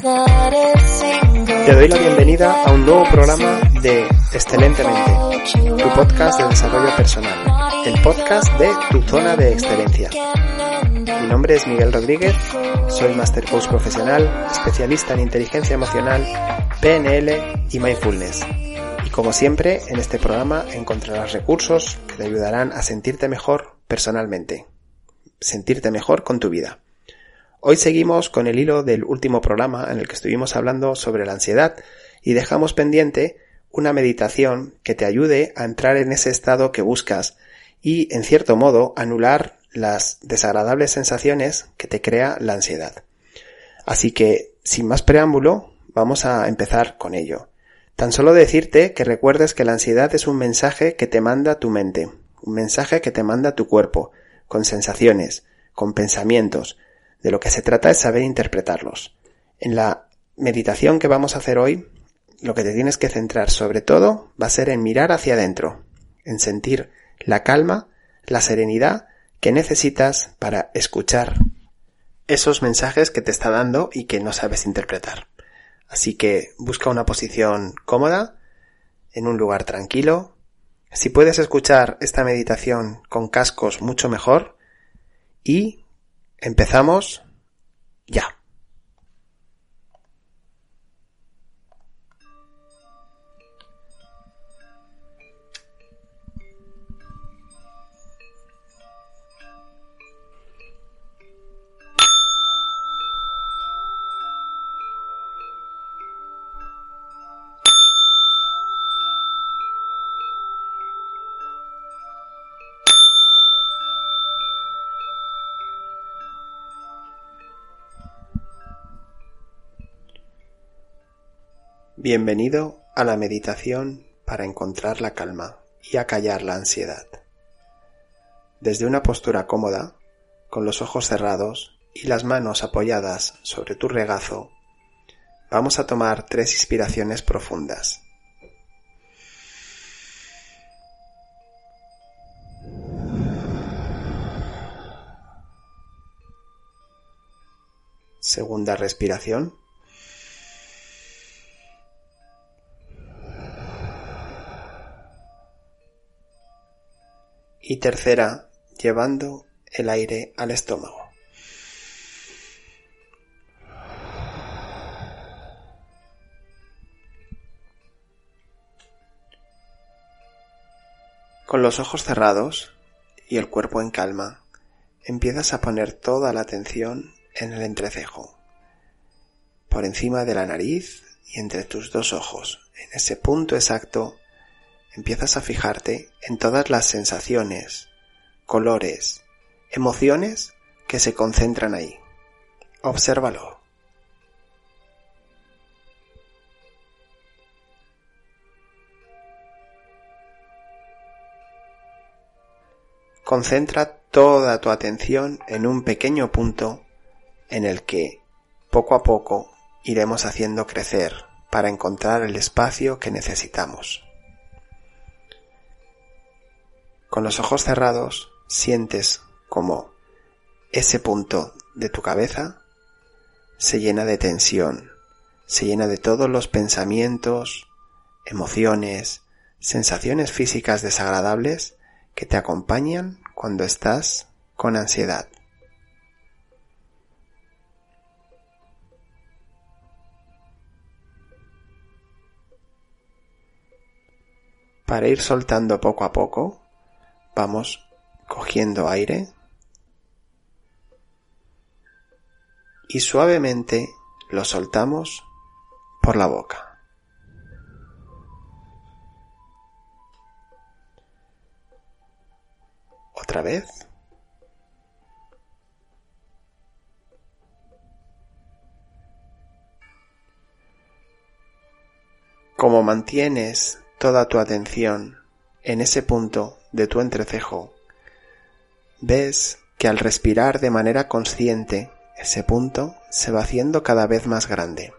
Te doy la bienvenida a un nuevo programa de Excelentemente, tu podcast de desarrollo personal, el podcast de tu zona de excelencia. Mi nombre es Miguel Rodríguez, soy Master Coach profesional, especialista en inteligencia emocional, PNL y mindfulness. Y como siempre, en este programa encontrarás recursos que te ayudarán a sentirte mejor personalmente, sentirte mejor con tu vida. Hoy seguimos con el hilo del último programa en el que estuvimos hablando sobre la ansiedad y dejamos pendiente una meditación que te ayude a entrar en ese estado que buscas y, en cierto modo, anular las desagradables sensaciones que te crea la ansiedad. Así que, sin más preámbulo, vamos a empezar con ello. Tan solo decirte que recuerdes que la ansiedad es un mensaje que te manda tu mente, un mensaje que te manda tu cuerpo, con sensaciones, con pensamientos, de lo que se trata es saber interpretarlos. En la meditación que vamos a hacer hoy, lo que te tienes que centrar sobre todo va a ser en mirar hacia adentro, en sentir la calma, la serenidad que necesitas para escuchar esos mensajes que te está dando y que no sabes interpretar. Así que busca una posición cómoda, en un lugar tranquilo. Si puedes escuchar esta meditación con cascos mucho mejor y Empezamos ya. Bienvenido a la meditación para encontrar la calma y acallar la ansiedad. Desde una postura cómoda, con los ojos cerrados y las manos apoyadas sobre tu regazo, vamos a tomar tres inspiraciones profundas. Segunda respiración. Y tercera llevando el aire al estómago. Con los ojos cerrados y el cuerpo en calma, empiezas a poner toda la atención en el entrecejo, por encima de la nariz y entre tus dos ojos, en ese punto exacto empiezas a fijarte en todas las sensaciones, colores, emociones que se concentran ahí. Obsérvalo. Concentra toda tu atención en un pequeño punto en el que poco a poco iremos haciendo crecer para encontrar el espacio que necesitamos. Con los ojos cerrados sientes como ese punto de tu cabeza se llena de tensión, se llena de todos los pensamientos, emociones, sensaciones físicas desagradables que te acompañan cuando estás con ansiedad. Para ir soltando poco a poco, Vamos cogiendo aire y suavemente lo soltamos por la boca. Otra vez. Como mantienes toda tu atención en ese punto de tu entrecejo, ves que al respirar de manera consciente, ese punto se va haciendo cada vez más grande.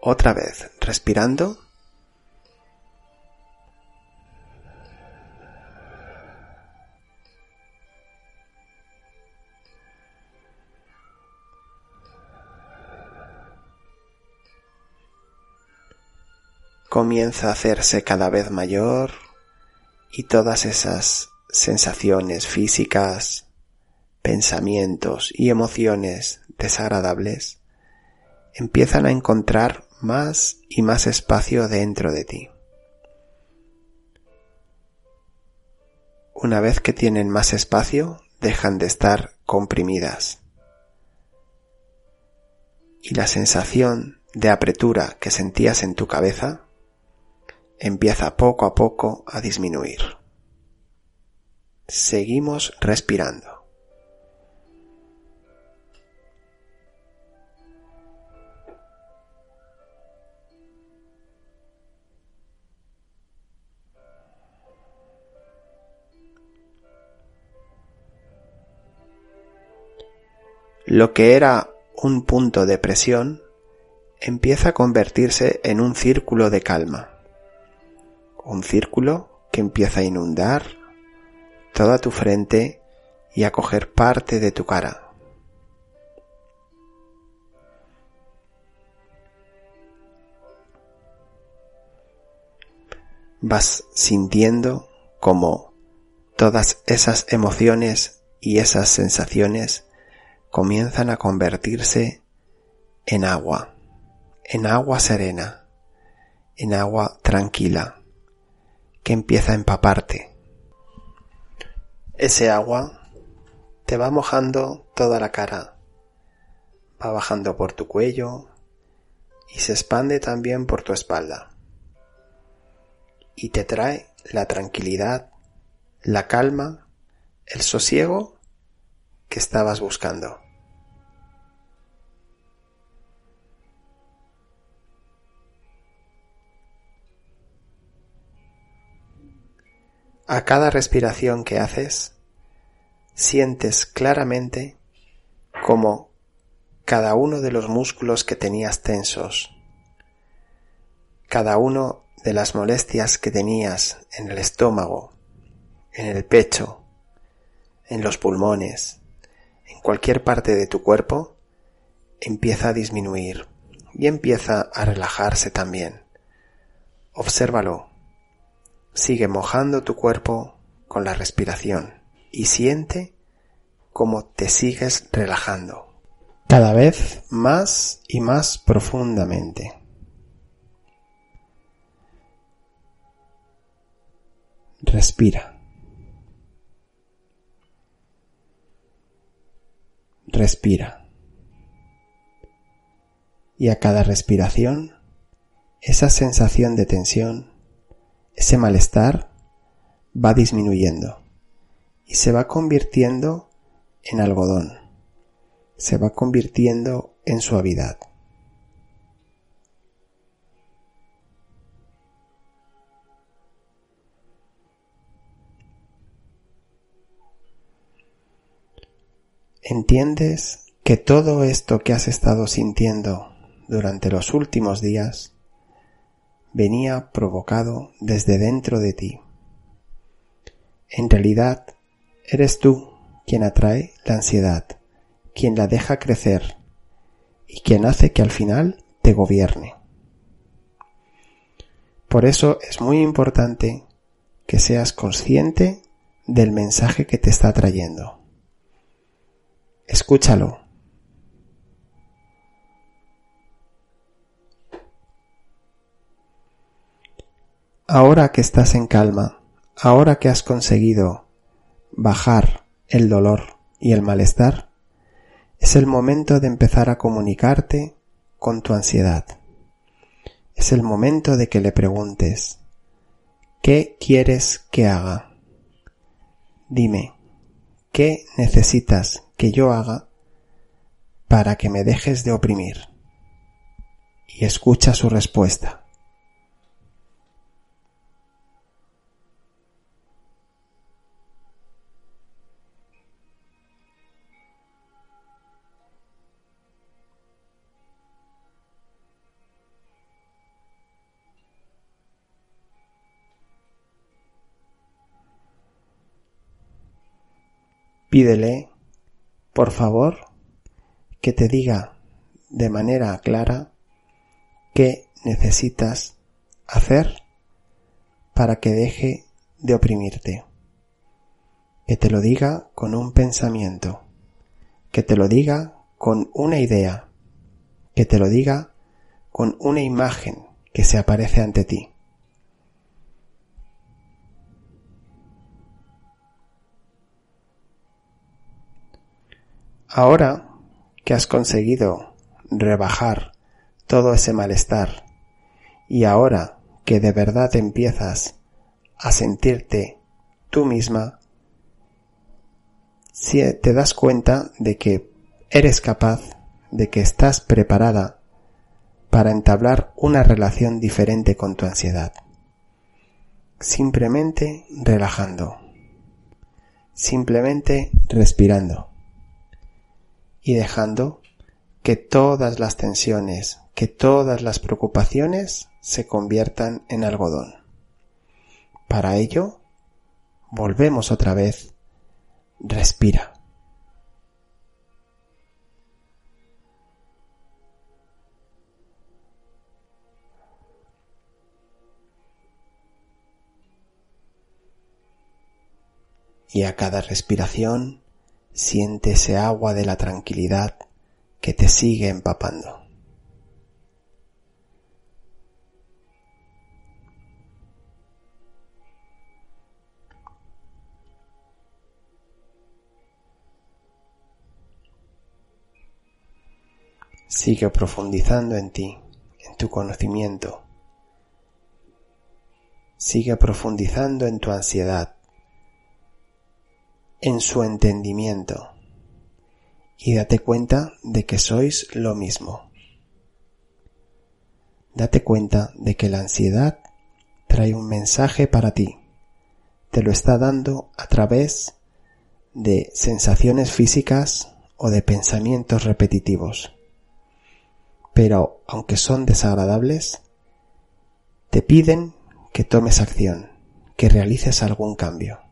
Otra vez, respirando. Comienza a hacerse cada vez mayor y todas esas sensaciones físicas, pensamientos y emociones desagradables empiezan a encontrar más y más espacio dentro de ti. Una vez que tienen más espacio, dejan de estar comprimidas. Y la sensación de apretura que sentías en tu cabeza empieza poco a poco a disminuir. Seguimos respirando. Lo que era un punto de presión empieza a convertirse en un círculo de calma. Un círculo que empieza a inundar toda tu frente y a coger parte de tu cara. Vas sintiendo como todas esas emociones y esas sensaciones comienzan a convertirse en agua, en agua serena, en agua tranquila, que empieza a empaparte. Ese agua te va mojando toda la cara, va bajando por tu cuello y se expande también por tu espalda. Y te trae la tranquilidad, la calma, el sosiego que estabas buscando. A cada respiración que haces, sientes claramente como cada uno de los músculos que tenías tensos, cada uno de las molestias que tenías en el estómago, en el pecho, en los pulmones, en cualquier parte de tu cuerpo, empieza a disminuir y empieza a relajarse también. Obsérvalo Sigue mojando tu cuerpo con la respiración y siente cómo te sigues relajando cada vez más y más profundamente. Respira. Respira. Y a cada respiración, esa sensación de tensión ese malestar va disminuyendo y se va convirtiendo en algodón, se va convirtiendo en suavidad. ¿Entiendes que todo esto que has estado sintiendo durante los últimos días venía provocado desde dentro de ti. En realidad, eres tú quien atrae la ansiedad, quien la deja crecer y quien hace que al final te gobierne. Por eso es muy importante que seas consciente del mensaje que te está trayendo. Escúchalo Ahora que estás en calma, ahora que has conseguido bajar el dolor y el malestar, es el momento de empezar a comunicarte con tu ansiedad. Es el momento de que le preguntes, ¿qué quieres que haga? Dime, ¿qué necesitas que yo haga para que me dejes de oprimir? Y escucha su respuesta. Pídele, por favor, que te diga de manera clara qué necesitas hacer para que deje de oprimirte. Que te lo diga con un pensamiento, que te lo diga con una idea, que te lo diga con una imagen que se aparece ante ti. Ahora que has conseguido rebajar todo ese malestar y ahora que de verdad empiezas a sentirte tú misma, si te das cuenta de que eres capaz, de que estás preparada para entablar una relación diferente con tu ansiedad. Simplemente relajando. Simplemente respirando y dejando que todas las tensiones, que todas las preocupaciones se conviertan en algodón. Para ello, volvemos otra vez. Respira. Y a cada respiración Siente ese agua de la tranquilidad que te sigue empapando. Sigue profundizando en ti, en tu conocimiento. Sigue profundizando en tu ansiedad, en su entendimiento y date cuenta de que sois lo mismo. Date cuenta de que la ansiedad trae un mensaje para ti. Te lo está dando a través de sensaciones físicas o de pensamientos repetitivos. Pero aunque son desagradables, te piden que tomes acción, que realices algún cambio.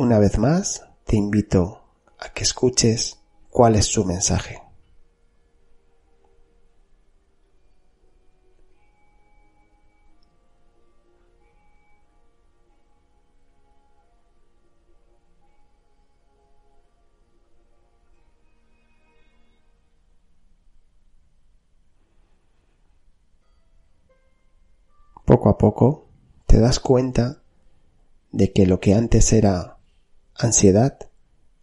Una vez más, te invito a que escuches cuál es su mensaje. Poco a poco te das cuenta de que lo que antes era ansiedad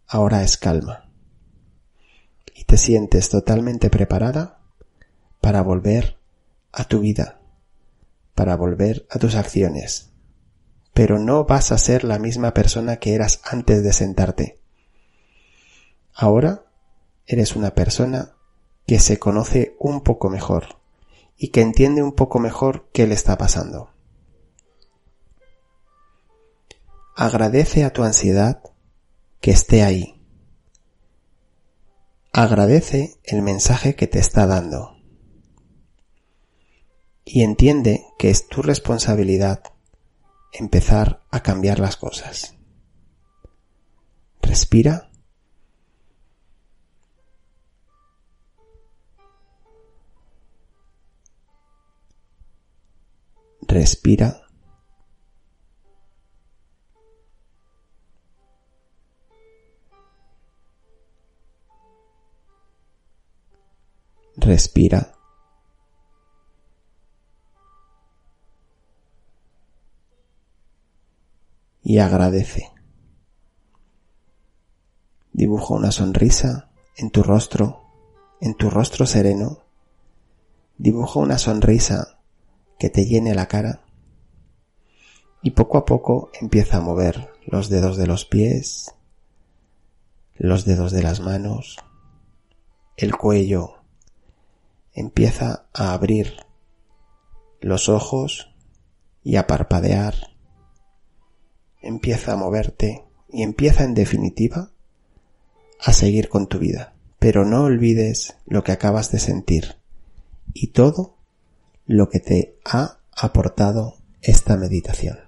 ahora es calma. Y te sientes totalmente preparada para volver a tu vida, para volver a tus acciones. Pero no vas a ser la misma persona que eras antes de sentarte. Ahora eres una persona que se conoce un poco mejor y que entiende un poco mejor qué le está pasando. Agradece a tu ansiedad que esté ahí. Agradece el mensaje que te está dando. Y entiende que es tu responsabilidad empezar a cambiar las cosas. Respira. Respira. Respira. Y agradece. Dibuja una sonrisa en tu rostro, en tu rostro sereno. Dibuja una sonrisa que te llene la cara. Y poco a poco empieza a mover los dedos de los pies, los dedos de las manos, el cuello, empieza a abrir los ojos y a parpadear, empieza a moverte y empieza en definitiva a seguir con tu vida. Pero no olvides lo que acabas de sentir y todo lo que te ha aportado esta meditación.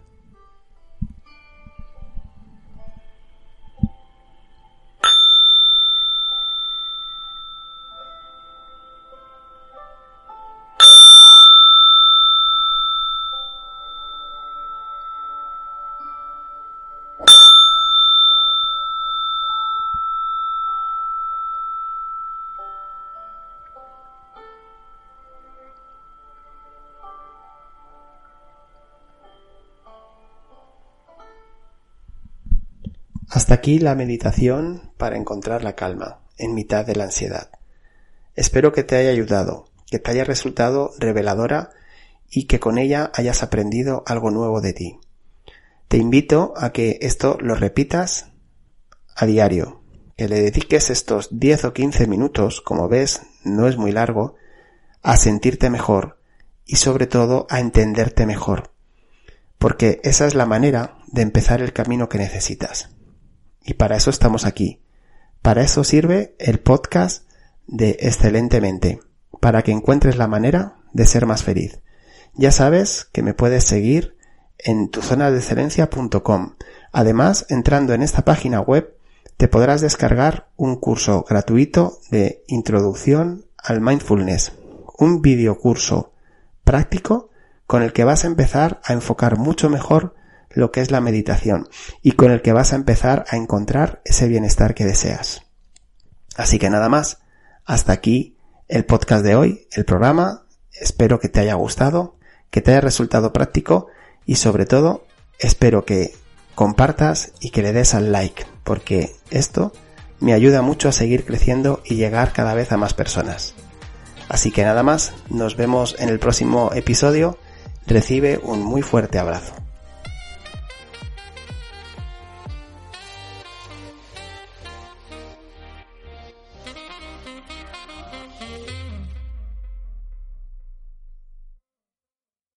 Hasta aquí la meditación para encontrar la calma en mitad de la ansiedad. Espero que te haya ayudado, que te haya resultado reveladora y que con ella hayas aprendido algo nuevo de ti. Te invito a que esto lo repitas a diario, que le dediques estos 10 o 15 minutos, como ves, no es muy largo, a sentirte mejor y sobre todo a entenderte mejor, porque esa es la manera de empezar el camino que necesitas. Y para eso estamos aquí. Para eso sirve el podcast de Excelentemente, para que encuentres la manera de ser más feliz. Ya sabes que me puedes seguir en tu zona de excelencia.com. Además, entrando en esta página web, te podrás descargar un curso gratuito de introducción al mindfulness, un video curso práctico con el que vas a empezar a enfocar mucho mejor lo que es la meditación y con el que vas a empezar a encontrar ese bienestar que deseas. Así que nada más, hasta aquí el podcast de hoy, el programa, espero que te haya gustado, que te haya resultado práctico y sobre todo espero que compartas y que le des al like, porque esto me ayuda mucho a seguir creciendo y llegar cada vez a más personas. Así que nada más, nos vemos en el próximo episodio, recibe un muy fuerte abrazo.